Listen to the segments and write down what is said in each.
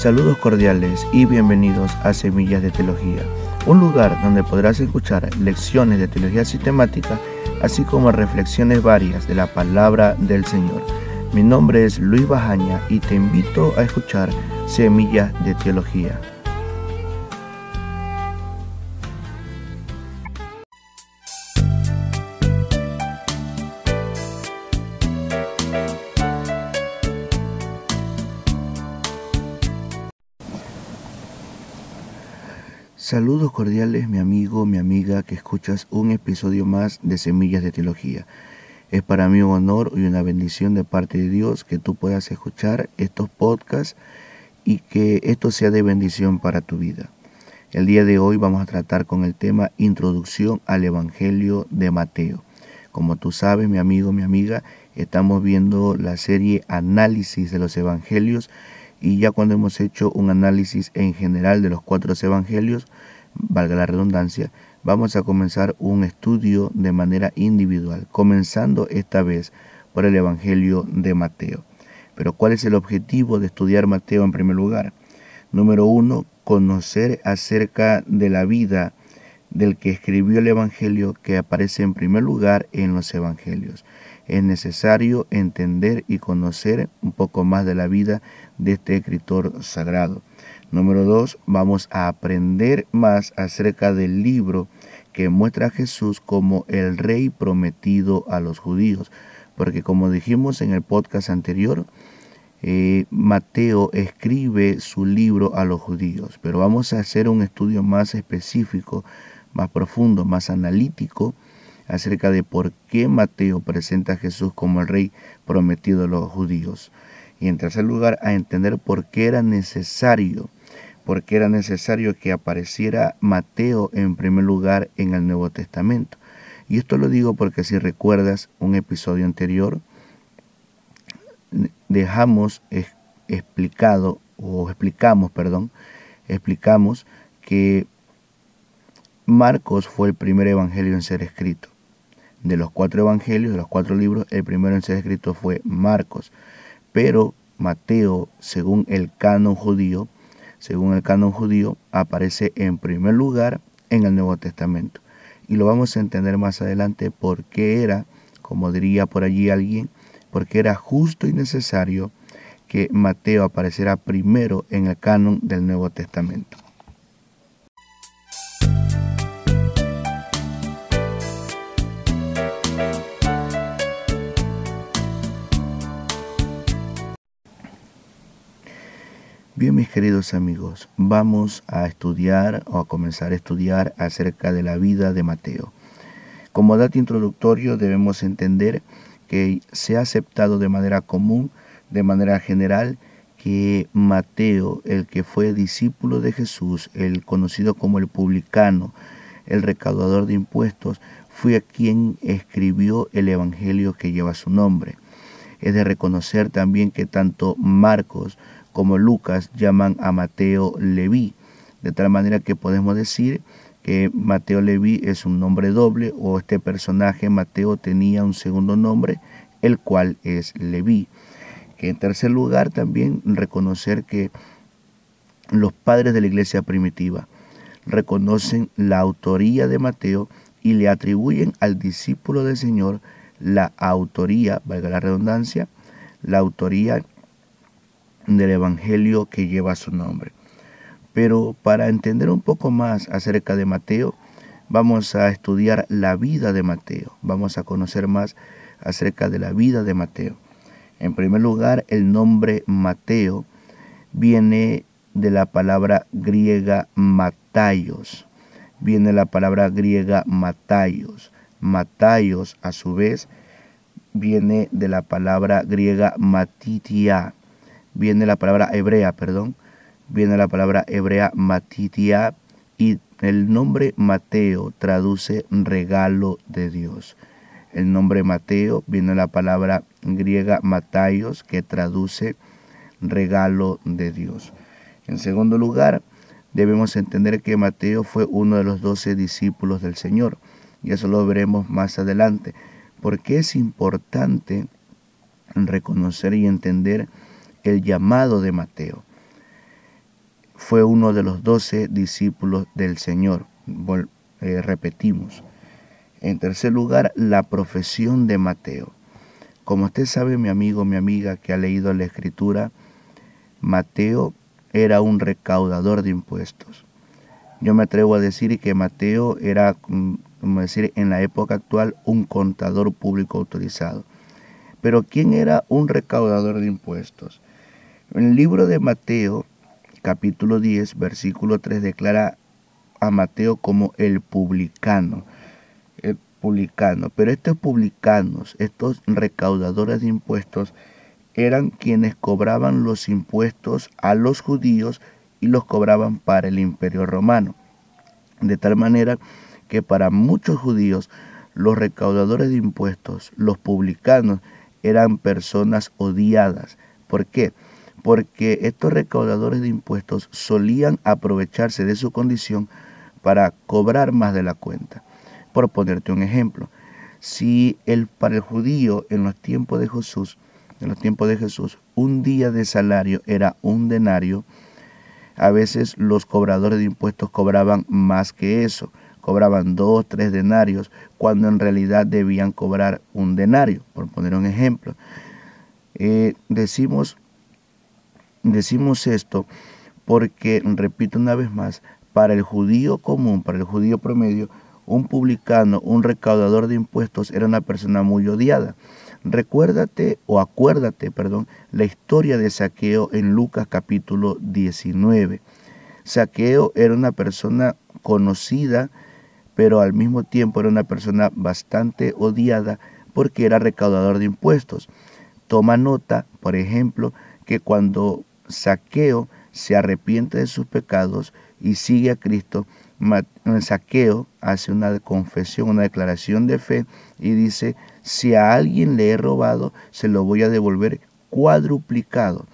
Saludos cordiales y bienvenidos a Semillas de Teología, un lugar donde podrás escuchar lecciones de teología sistemática, así como reflexiones varias de la palabra del Señor. Mi nombre es Luis Bajaña y te invito a escuchar Semillas de Teología. Saludos cordiales, mi amigo, mi amiga, que escuchas un episodio más de Semillas de Teología. Es para mí un honor y una bendición de parte de Dios que tú puedas escuchar estos podcasts y que esto sea de bendición para tu vida. El día de hoy vamos a tratar con el tema Introducción al Evangelio de Mateo. Como tú sabes, mi amigo, mi amiga, estamos viendo la serie Análisis de los Evangelios y ya cuando hemos hecho un análisis en general de los cuatro evangelios, valga la redundancia, vamos a comenzar un estudio de manera individual, comenzando esta vez por el Evangelio de Mateo. Pero ¿cuál es el objetivo de estudiar Mateo en primer lugar? Número uno, conocer acerca de la vida del que escribió el Evangelio que aparece en primer lugar en los Evangelios. Es necesario entender y conocer un poco más de la vida de este escritor sagrado. Número dos, vamos a aprender más acerca del libro que muestra a Jesús como el rey prometido a los judíos. Porque como dijimos en el podcast anterior, eh, Mateo escribe su libro a los judíos, pero vamos a hacer un estudio más específico, más profundo, más analítico acerca de por qué Mateo presenta a Jesús como el rey prometido a los judíos. Y en tercer lugar, a entender por qué era necesario porque era necesario que apareciera Mateo en primer lugar en el Nuevo Testamento. Y esto lo digo porque si recuerdas un episodio anterior, dejamos explicado, o explicamos, perdón, explicamos que Marcos fue el primer evangelio en ser escrito. De los cuatro evangelios, de los cuatro libros, el primero en ser escrito fue Marcos. Pero Mateo, según el canon judío, según el canon judío, aparece en primer lugar en el Nuevo Testamento. Y lo vamos a entender más adelante por qué era, como diría por allí alguien, porque era justo y necesario que Mateo apareciera primero en el canon del Nuevo Testamento. Bien, mis queridos amigos, vamos a estudiar o a comenzar a estudiar acerca de la vida de Mateo. Como dato introductorio debemos entender que se ha aceptado de manera común, de manera general, que Mateo, el que fue discípulo de Jesús, el conocido como el publicano, el recaudador de impuestos, fue quien escribió el Evangelio que lleva su nombre. Es de reconocer también que tanto Marcos como Lucas llaman a Mateo Leví, de tal manera que podemos decir que Mateo Leví es un nombre doble o este personaje Mateo tenía un segundo nombre, el cual es Leví. Que en tercer lugar también reconocer que los padres de la iglesia primitiva reconocen la autoría de Mateo y le atribuyen al discípulo del Señor la autoría, valga la redundancia, la autoría del Evangelio que lleva su nombre. Pero para entender un poco más acerca de Mateo, vamos a estudiar la vida de Mateo, vamos a conocer más acerca de la vida de Mateo. En primer lugar, el nombre Mateo viene de la palabra griega matayos. Viene la palabra griega matayos. Matayos, a su vez, viene de la palabra griega matitia viene la palabra hebrea, perdón, viene la palabra hebrea matitia y el nombre Mateo traduce regalo de Dios. El nombre Mateo viene la palabra griega mataios que traduce regalo de Dios. En segundo lugar, debemos entender que Mateo fue uno de los doce discípulos del Señor. Y eso lo veremos más adelante. Porque es importante reconocer y entender el llamado de Mateo. fue uno de los doce discípulos del Señor. Eh, repetimos. En tercer lugar, la profesión de Mateo. Como usted sabe, mi amigo, mi amiga que ha leído la escritura, Mateo era un recaudador de impuestos. Yo me atrevo a decir que Mateo era, mm, como decir, en la época actual, un contador público autorizado. Pero ¿quién era un recaudador de impuestos? En el libro de Mateo, capítulo 10, versículo 3, declara a Mateo como el publicano. El publicano. Pero estos publicanos, estos recaudadores de impuestos, eran quienes cobraban los impuestos a los judíos y los cobraban para el imperio romano. De tal manera que para muchos judíos los recaudadores de impuestos, los publicanos, eran personas odiadas. ¿Por qué? Porque estos recaudadores de impuestos solían aprovecharse de su condición para cobrar más de la cuenta. Por ponerte un ejemplo, si el, para el judío en los tiempos de Jesús, en los tiempos de Jesús, un día de salario era un denario, a veces los cobradores de impuestos cobraban más que eso, cobraban dos, tres denarios, cuando en realidad debían cobrar un denario, por poner un ejemplo. Eh, decimos, decimos esto porque, repito una vez más, para el judío común, para el judío promedio, un publicano, un recaudador de impuestos era una persona muy odiada. Recuérdate o acuérdate, perdón, la historia de Saqueo en Lucas capítulo 19. Saqueo era una persona conocida, pero al mismo tiempo era una persona bastante odiada porque era recaudador de impuestos. Toma nota, por ejemplo, que cuando Saqueo se arrepiente de sus pecados y sigue a Cristo, Saqueo hace una confesión, una declaración de fe y dice, si a alguien le he robado, se lo voy a devolver cuadruplicado.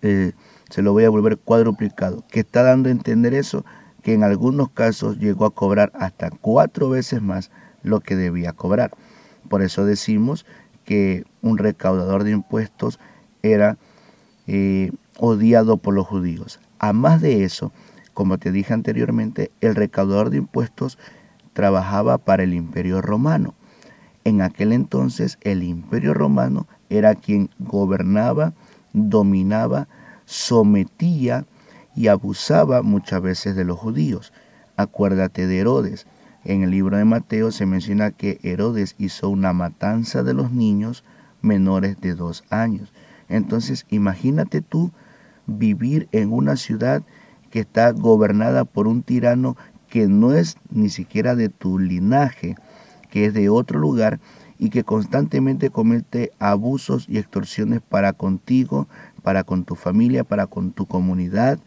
Eh, se lo voy a devolver cuadruplicado. ¿Qué está dando a entender eso? Que en algunos casos llegó a cobrar hasta cuatro veces más lo que debía cobrar. Por eso decimos que un recaudador de impuestos era eh, odiado por los judíos. A más de eso, como te dije anteriormente, el recaudador de impuestos trabajaba para el imperio romano. En aquel entonces el imperio romano era quien gobernaba, dominaba, sometía y abusaba muchas veces de los judíos. Acuérdate de Herodes. En el libro de Mateo se menciona que Herodes hizo una matanza de los niños menores de dos años. Entonces imagínate tú vivir en una ciudad que está gobernada por un tirano que no es ni siquiera de tu linaje, que es de otro lugar y que constantemente comete abusos y extorsiones para contigo, para con tu familia, para con tu comunidad.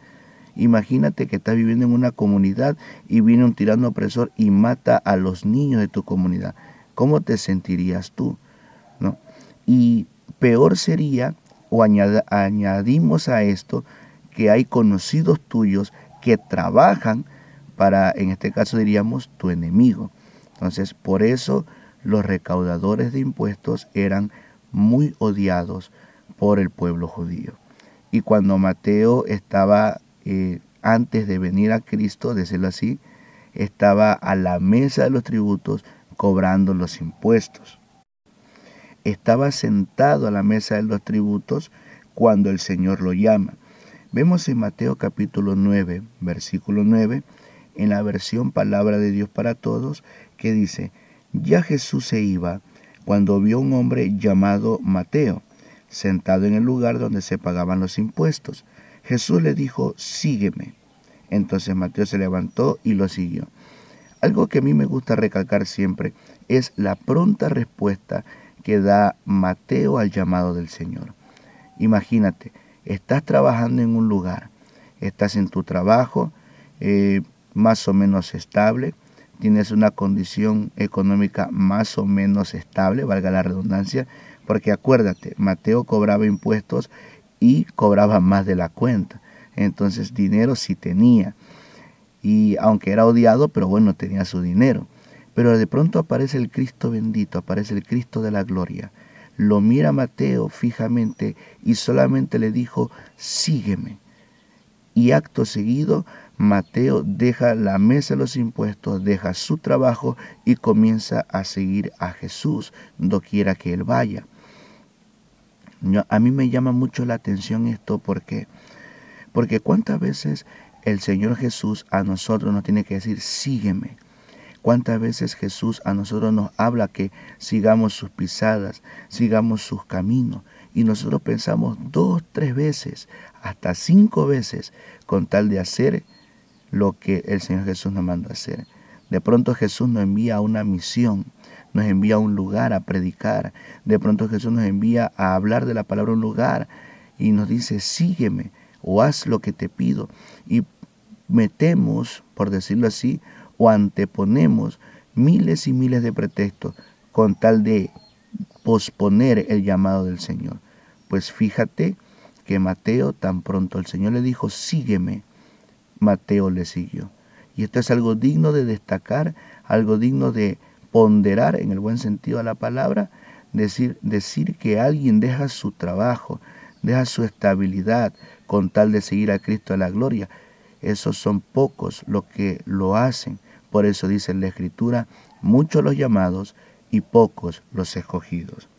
Imagínate que estás viviendo en una comunidad y viene un tirano opresor y mata a los niños de tu comunidad. ¿Cómo te sentirías tú? ¿No? Y peor sería, o añadimos a esto, que hay conocidos tuyos que trabajan para, en este caso diríamos, tu enemigo. Entonces, por eso los recaudadores de impuestos eran muy odiados por el pueblo judío. Y cuando Mateo estaba, eh, antes de venir a Cristo, decirlo así, estaba a la mesa de los tributos cobrando los impuestos. Estaba sentado a la mesa de los tributos cuando el Señor lo llama. Vemos en Mateo capítulo 9, versículo 9, en la versión Palabra de Dios para Todos, que dice, ya Jesús se iba cuando vio un hombre llamado Mateo, sentado en el lugar donde se pagaban los impuestos. Jesús le dijo, sígueme. Entonces Mateo se levantó y lo siguió. Algo que a mí me gusta recalcar siempre es la pronta respuesta que da Mateo al llamado del Señor. Imagínate, estás trabajando en un lugar, estás en tu trabajo, eh, más o menos estable, tienes una condición económica más o menos estable, valga la redundancia, porque acuérdate, Mateo cobraba impuestos y cobraba más de la cuenta. Entonces dinero sí tenía. Y aunque era odiado, pero bueno, tenía su dinero. Pero de pronto aparece el Cristo bendito, aparece el Cristo de la gloria. Lo mira Mateo fijamente y solamente le dijo, sígueme. y acto seguido Mateo deja la mesa de los impuestos, deja su trabajo y comienza a seguir a Jesús, quiera que él vaya. A mí me llama mucho la atención esto porque, porque cuántas veces el Señor Jesús a nosotros nos tiene que decir, sígueme. Cuántas veces Jesús a nosotros nos habla que sigamos sus pisadas, sigamos sus caminos. Y nosotros pensamos dos, tres veces, hasta cinco veces, con tal de hacer lo que el Señor Jesús nos manda hacer. De pronto Jesús nos envía a una misión, nos envía a un lugar a predicar. De pronto Jesús nos envía a hablar de la palabra a un lugar y nos dice, sígueme o haz lo que te pido. Y metemos, por decirlo así, o anteponemos miles y miles de pretextos con tal de posponer el llamado del Señor. Pues fíjate que Mateo, tan pronto el Señor le dijo, sígueme, Mateo le siguió. Y esto es algo digno de destacar, algo digno de ponderar en el buen sentido de la palabra, decir, decir que alguien deja su trabajo, deja su estabilidad con tal de seguir a Cristo a la gloria. Esos son pocos los que lo hacen. Por eso dice en la Escritura, muchos los llamados y pocos los escogidos.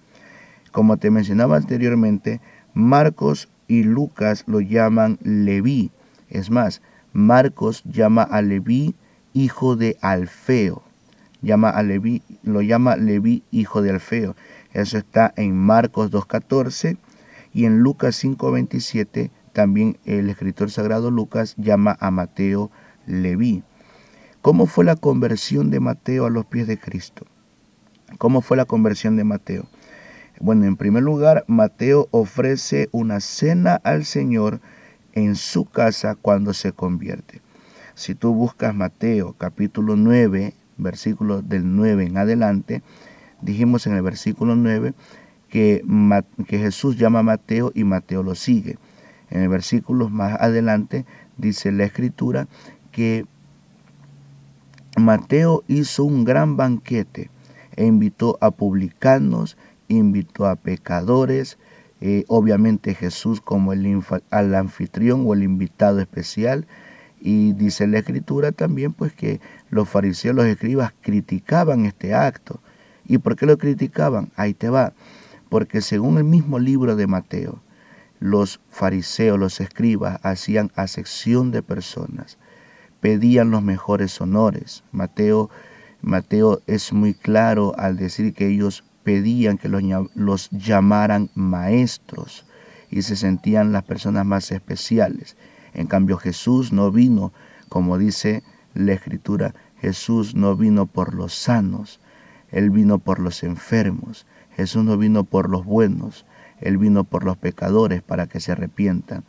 Como te mencionaba anteriormente, Marcos y Lucas lo llaman Leví. Es más, Marcos llama a Leví hijo de Alfeo. Llama a Leví, lo llama Leví hijo de Alfeo. Eso está en Marcos 2.14 y en Lucas 5.27 también el escritor sagrado Lucas llama a Mateo Leví. ¿Cómo fue la conversión de Mateo a los pies de Cristo? ¿Cómo fue la conversión de Mateo? Bueno, en primer lugar, Mateo ofrece una cena al Señor en su casa cuando se convierte. Si tú buscas Mateo capítulo 9, versículo del 9 en adelante, dijimos en el versículo 9 que, que Jesús llama a Mateo y Mateo lo sigue. En el versículo más adelante dice la escritura que Mateo hizo un gran banquete e invitó a publicanos, invitó a pecadores, eh, obviamente Jesús como el, al anfitrión o el invitado especial. Y dice la escritura también pues que los fariseos, los escribas criticaban este acto. ¿Y por qué lo criticaban? Ahí te va. Porque según el mismo libro de Mateo, los fariseos, los escribas hacían acepción de personas, pedían los mejores honores. Mateo, Mateo es muy claro al decir que ellos pedían que los, llamaran maestros y se sentían las personas más especiales. En cambio Jesús no vino, como dice la escritura, Jesús no vino por los sanos, Él vino por los enfermos, Jesús no vino por los buenos, Él vino por los pecadores para que se arrepientan.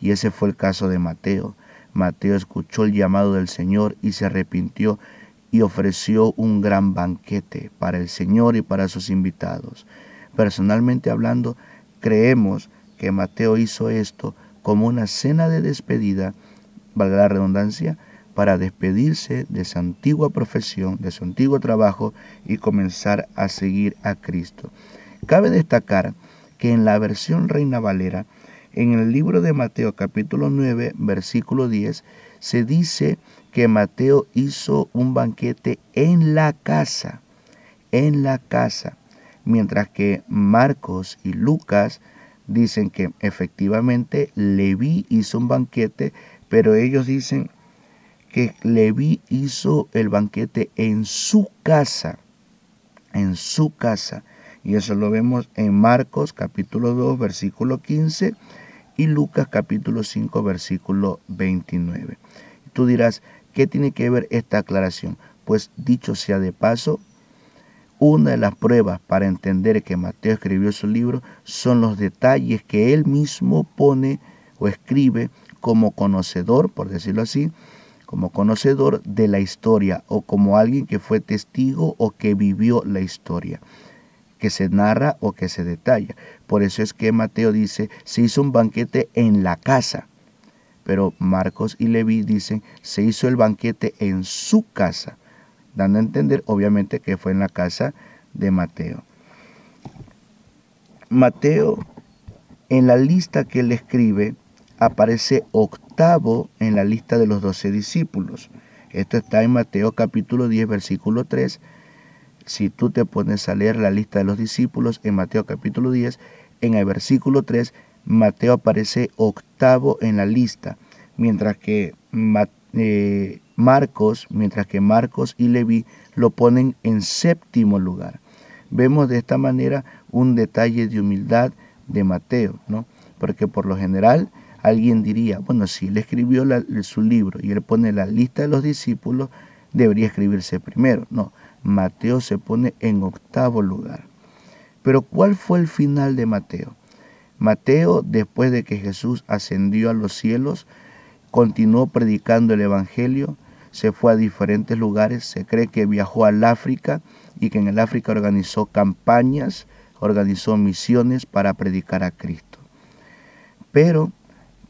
Y ese fue el caso de Mateo. Mateo escuchó el llamado del Señor y se arrepintió y ofreció un gran banquete para el Señor y para sus invitados. Personalmente hablando, creemos que Mateo hizo esto como una cena de despedida, valga la redundancia, para despedirse de su antigua profesión, de su antiguo trabajo y comenzar a seguir a Cristo. Cabe destacar que en la versión Reina Valera, en el libro de Mateo capítulo 9, versículo 10, se dice que Mateo hizo un banquete en la casa, en la casa, mientras que Marcos y Lucas dicen que efectivamente Leví hizo un banquete, pero ellos dicen que Leví hizo el banquete en su casa, en su casa. Y eso lo vemos en Marcos capítulo 2, versículo 15 y Lucas capítulo 5, versículo 29. Tú dirás, ¿Qué tiene que ver esta aclaración? Pues dicho sea de paso, una de las pruebas para entender que Mateo escribió su libro son los detalles que él mismo pone o escribe como conocedor, por decirlo así, como conocedor de la historia o como alguien que fue testigo o que vivió la historia, que se narra o que se detalla. Por eso es que Mateo dice, se hizo un banquete en la casa pero Marcos y Leví dicen, se hizo el banquete en su casa, dando a entender obviamente que fue en la casa de Mateo. Mateo, en la lista que él escribe, aparece octavo en la lista de los doce discípulos. Esto está en Mateo capítulo 10, versículo 3. Si tú te pones a leer la lista de los discípulos en Mateo capítulo 10, en el versículo 3, Mateo aparece octavo en la lista, mientras que eh, Marcos, mientras que Marcos y Leví lo ponen en séptimo lugar. Vemos de esta manera un detalle de humildad de Mateo, ¿no? Porque por lo general alguien diría, bueno, si él escribió su libro y él pone la lista de los discípulos, debería escribirse primero. No, Mateo se pone en octavo lugar. Pero ¿cuál fue el final de Mateo? Mateo, después de que Jesús ascendió a los cielos, continuó predicando el Evangelio, se fue a diferentes lugares, se cree que viajó al África y que en el África organizó campañas, organizó misiones para predicar a Cristo. Pero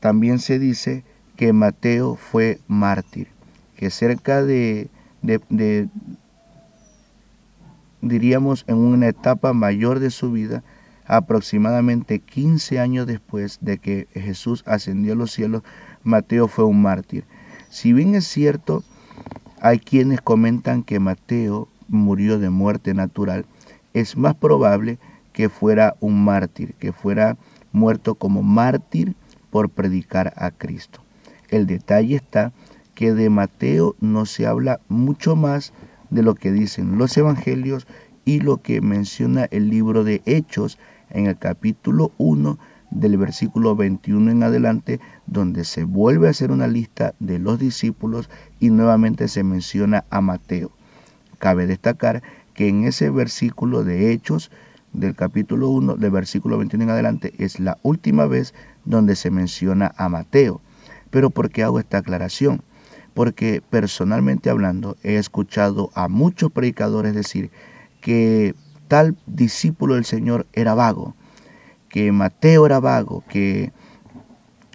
también se dice que Mateo fue mártir, que cerca de, de diríamos, en una etapa mayor de su vida, aproximadamente 15 años después de que Jesús ascendió a los cielos, Mateo fue un mártir. Si bien es cierto, hay quienes comentan que Mateo murió de muerte natural, es más probable que fuera un mártir, que fuera muerto como mártir por predicar a Cristo. El detalle está que de Mateo no se habla mucho más de lo que dicen los evangelios y lo que menciona el libro de Hechos en el capítulo 1 del versículo 21 en adelante, donde se vuelve a hacer una lista de los discípulos y nuevamente se menciona a Mateo. Cabe destacar que en ese versículo de Hechos del capítulo 1, del versículo 21 en adelante, es la última vez donde se menciona a Mateo. Pero ¿por qué hago esta aclaración? Porque personalmente hablando he escuchado a muchos predicadores decir que tal discípulo del Señor era vago, que Mateo era vago, que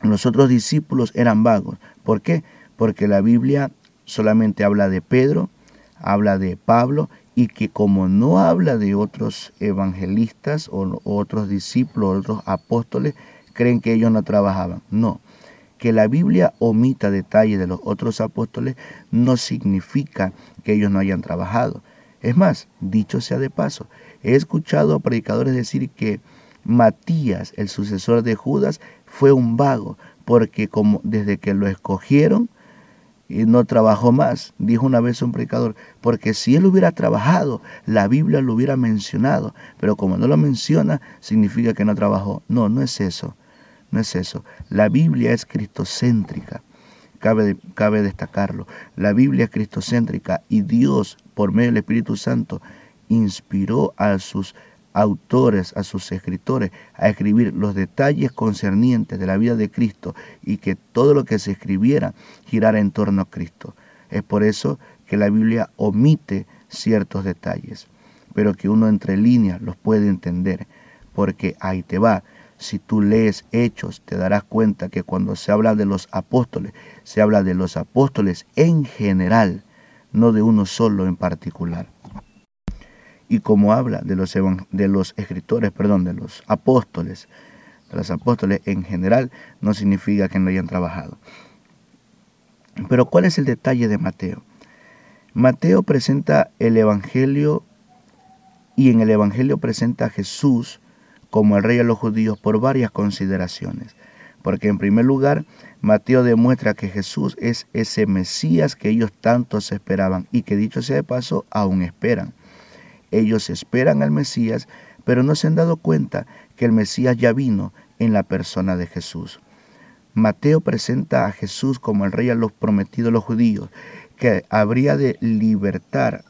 los otros discípulos eran vagos. ¿Por qué? Porque la Biblia solamente habla de Pedro, habla de Pablo y que como no habla de otros evangelistas o otros discípulos, otros apóstoles, creen que ellos no trabajaban. No, que la Biblia omita detalles de los otros apóstoles no significa que ellos no hayan trabajado. Es más, dicho sea de paso, he escuchado a predicadores decir que Matías, el sucesor de Judas, fue un vago, porque como desde que lo escogieron, y no trabajó más, dijo una vez un predicador, porque si él hubiera trabajado, la Biblia lo hubiera mencionado, pero como no lo menciona, significa que no trabajó. No, no es eso, no es eso. La Biblia es cristocéntrica cabe, cabe destacarlo. La Biblia es cristocéntrica y Dios, por medio del Espíritu Santo, inspiró a sus autores, a sus escritores, a escribir los detalles concernientes de la vida de Cristo y que todo lo que se escribiera girara en torno a Cristo. Es por eso que la Biblia omite ciertos detalles, pero que uno entre líneas los puede entender, porque ahí te va. Si tú lees hechos, te darás cuenta que cuando se habla de los apóstoles, se habla de los apóstoles en general, no de uno solo en particular. Y como habla de los, de los escritores, perdón, de los apóstoles, de los apóstoles en general, no significa que no hayan trabajado. Pero ¿cuál es el detalle de Mateo? Mateo presenta el Evangelio y en el Evangelio presenta a Jesús como el rey de los judíos por varias consideraciones. Porque en primer lugar, Mateo demuestra que Jesús es ese Mesías que ellos tantos esperaban y que dicho sea de paso, aún esperan. Ellos esperan al Mesías, pero no se han dado cuenta que el Mesías ya vino en la persona de Jesús. Mateo presenta a Jesús como el rey a los prometidos los judíos, que habría de libertar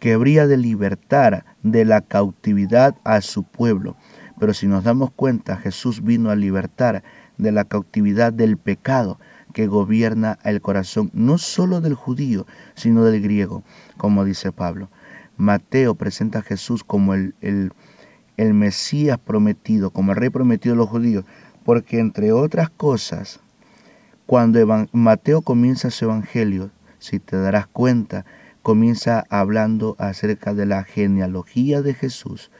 que habría de libertar de la cautividad a su pueblo. Pero si nos damos cuenta, Jesús vino a libertar de la cautividad del pecado que gobierna el corazón no solo del judío, sino del griego, como dice Pablo. Mateo presenta a Jesús como el, el, el Mesías prometido, como el rey prometido de los judíos, porque entre otras cosas, cuando Mateo comienza su evangelio, si te darás cuenta, comienza hablando acerca de la genealogía de Jesús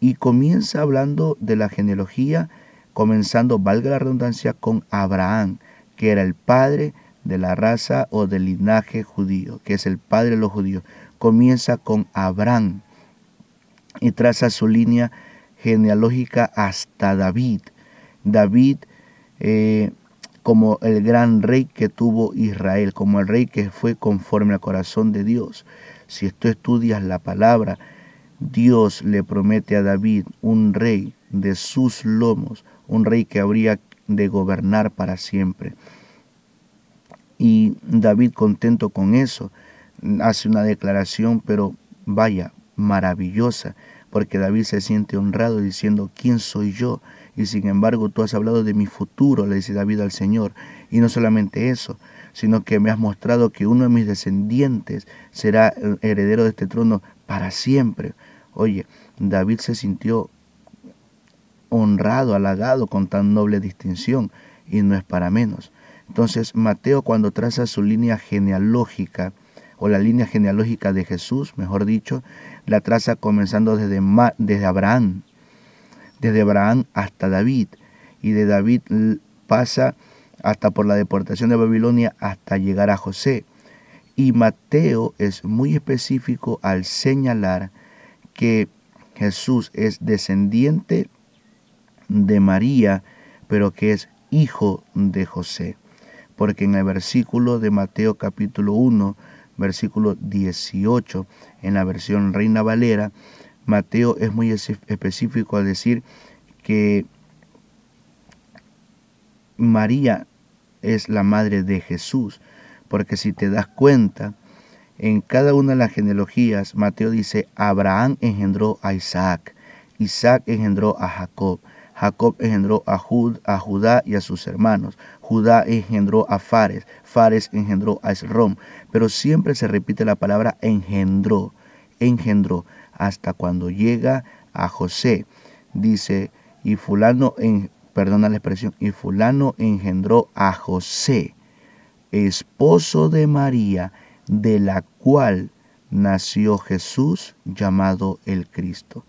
y comienza hablando de la genealogía comenzando, valga la redundancia, con Abraham, que era el padre de la raza o del linaje judío, que es el padre de los judíos. Comienza con Abraham y traza su línea genealógica hasta David. David eh, como el gran rey que tuvo Israel, como el rey que fue conforme al corazón de Dios. Si tú estudias la palabra, Dios le promete a David un rey de sus lomos, un rey que habría de gobernar para siempre. Y David contento con eso, hace una declaración, pero vaya, maravillosa, porque David se siente honrado diciendo, ¿quién soy yo? Y sin embargo tú has hablado de mi futuro, le dice David al Señor. Y no solamente eso, sino que me has mostrado que uno de mis descendientes será heredero de este trono para siempre. Oye, David se sintió honrado, halagado con tan noble distinción y no es para menos. Entonces Mateo cuando traza su línea genealógica, o la línea genealógica de Jesús, mejor dicho, la traza comenzando desde, desde Abraham, desde Abraham hasta David, y de David pasa hasta por la deportación de Babilonia hasta llegar a José. Y Mateo es muy específico al señalar que Jesús es descendiente de María, pero que es hijo de José. Porque en el versículo de Mateo capítulo 1, versículo 18, en la versión Reina Valera, Mateo es muy específico al decir que María es la madre de Jesús, porque si te das cuenta, en cada una de las genealogías, Mateo dice, Abraham engendró a Isaac, Isaac engendró a Jacob, Jacob engendró a, a, Judá y a sus hermanos. Judá engendró a Fares. Fares engendró a Esrom. Pero siempre se repite la palabra engendró. Engendró. Hasta cuando llega a José. Dice, y fulano, en, perdona la expresión, y fulano engendró a José, esposo de María, de la cual nació Jesús llamado el Cristo.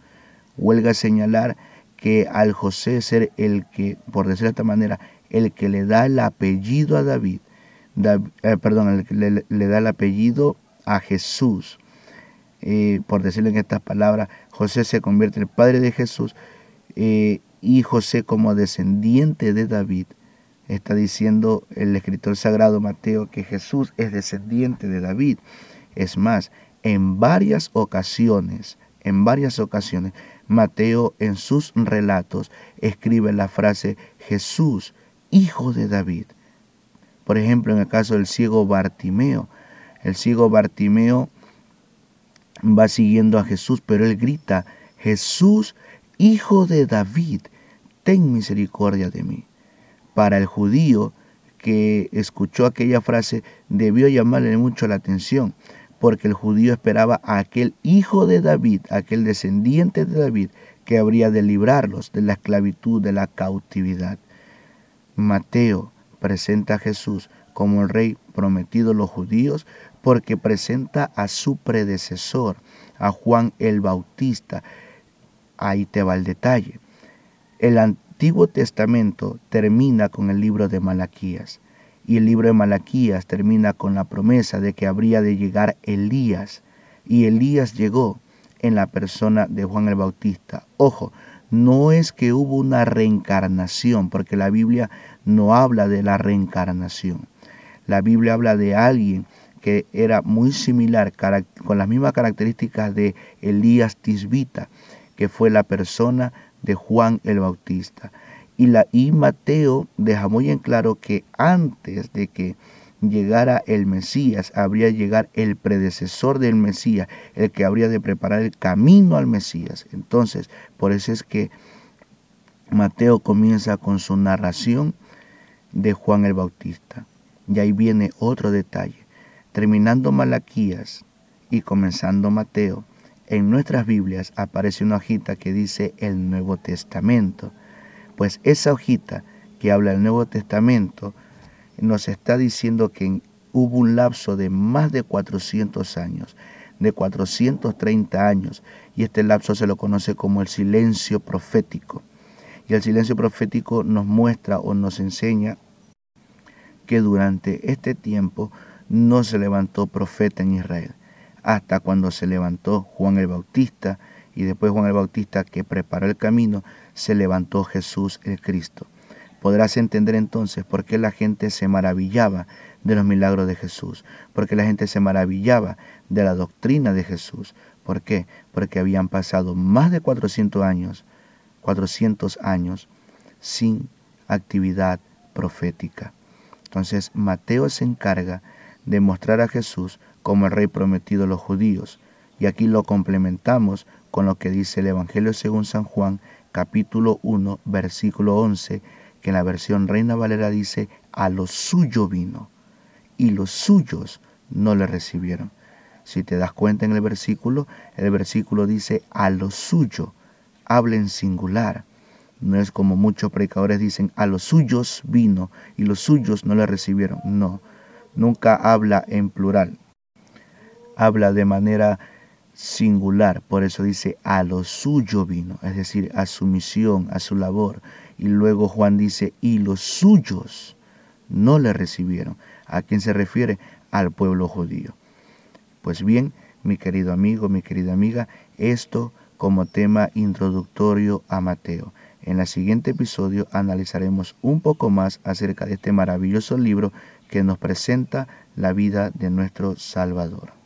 Huelga señalar que al José ser el que, por decirlo de esta manera, el que le da el apellido a David, eh, perdón, le, da el apellido a Jesús, eh, por decirlo en estas palabras, José se convierte en el padre de Jesús eh, y José como descendiente de David. Está diciendo el escritor sagrado Mateo que Jesús es descendiente de David. Es más, en varias ocasiones, en varias ocasiones, Mateo en sus relatos escribe la frase Jesús, hijo de David. Por ejemplo, en el caso del ciego Bartimeo, el ciego Bartimeo va siguiendo a Jesús, pero él grita, Jesús, hijo de David, ten misericordia de mí. Para el judío que escuchó aquella frase debió llamarle mucho la atención, porque el judío esperaba a aquel hijo de David, aquel descendiente de David, que habría de librarlos de la esclavitud, de la cautividad. Mateo presenta a Jesús como el rey prometido a los judíos porque presenta a su predecesor, a Juan el Bautista. Ahí te va el detalle. El Antiguo Testamento termina con el libro de Malaquías. Y el libro de Malaquías termina con la promesa de que habría de llegar Elías. Y Elías llegó en la persona de Juan el Bautista. Ojo, no es que hubo una reencarnación, porque la Biblia no habla de la reencarnación. La Biblia habla de alguien que era muy similar, con las mismas características de Elías Tisbita, que fue la persona de Juan el Bautista. Y, la, y Mateo deja muy en claro que antes de que llegara el Mesías, habría llegar el predecesor del Mesías, el que habría de preparar el camino al Mesías. Entonces, por eso es que Mateo comienza con su narración de Juan el Bautista. Y ahí viene otro detalle. Terminando Malaquías y comenzando Mateo, en nuestras Biblias aparece una hojita que dice el Nuevo Testamento. Pues esa hojita que habla del Nuevo Testamento nos está diciendo que hubo un lapso de más de 400 años, de 430 años, y este lapso se lo conoce como el silencio profético. Y el silencio profético nos muestra o nos enseña que durante este tiempo no se levantó profeta en Israel, hasta cuando se levantó Juan el Bautista y después Juan el Bautista que preparó el camino, se levantó Jesús el Cristo. Podrás entender entonces por qué la gente se maravillaba de los milagros de Jesús, por qué la gente se maravillaba de la doctrina de Jesús. ¿Por qué? Porque habían pasado más de 400 años, 400 años sin actividad profética. Entonces Mateo se encarga de mostrar a Jesús como el rey prometido a los judíos. Y aquí lo complementamos con lo que dice el Evangelio según San Juan, capítulo 1, versículo 11, que en la versión Reina Valera dice, a lo suyo vino, y los suyos no le recibieron. Si te das cuenta en el versículo, el versículo dice, a lo suyo, habla en singular. No es como muchos predicadores dicen, a los suyos vino y los suyos no le recibieron. No, nunca habla en plural. Habla de manera singular, por eso dice, a lo suyo vino, es decir, a su misión, a su labor. Y luego Juan dice, y los suyos no le recibieron. ¿A quién se refiere? Al pueblo judío. Pues bien, mi querido amigo, mi querida amiga, esto como tema introductorio a Mateo. En el siguiente episodio analizaremos un poco más acerca de este maravilloso libro que nos presenta la vida de nuestro Salvador.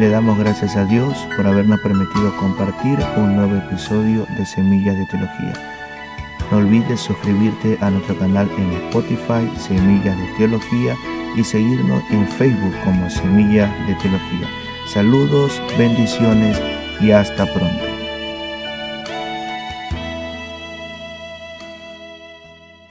Le damos gracias a Dios por habernos permitido compartir un nuevo episodio de Semillas de Teología. No olvides suscribirte a nuestro canal en Spotify, Semillas de Teología, y seguirnos en Facebook como Semillas de Teología. Saludos, bendiciones y hasta pronto.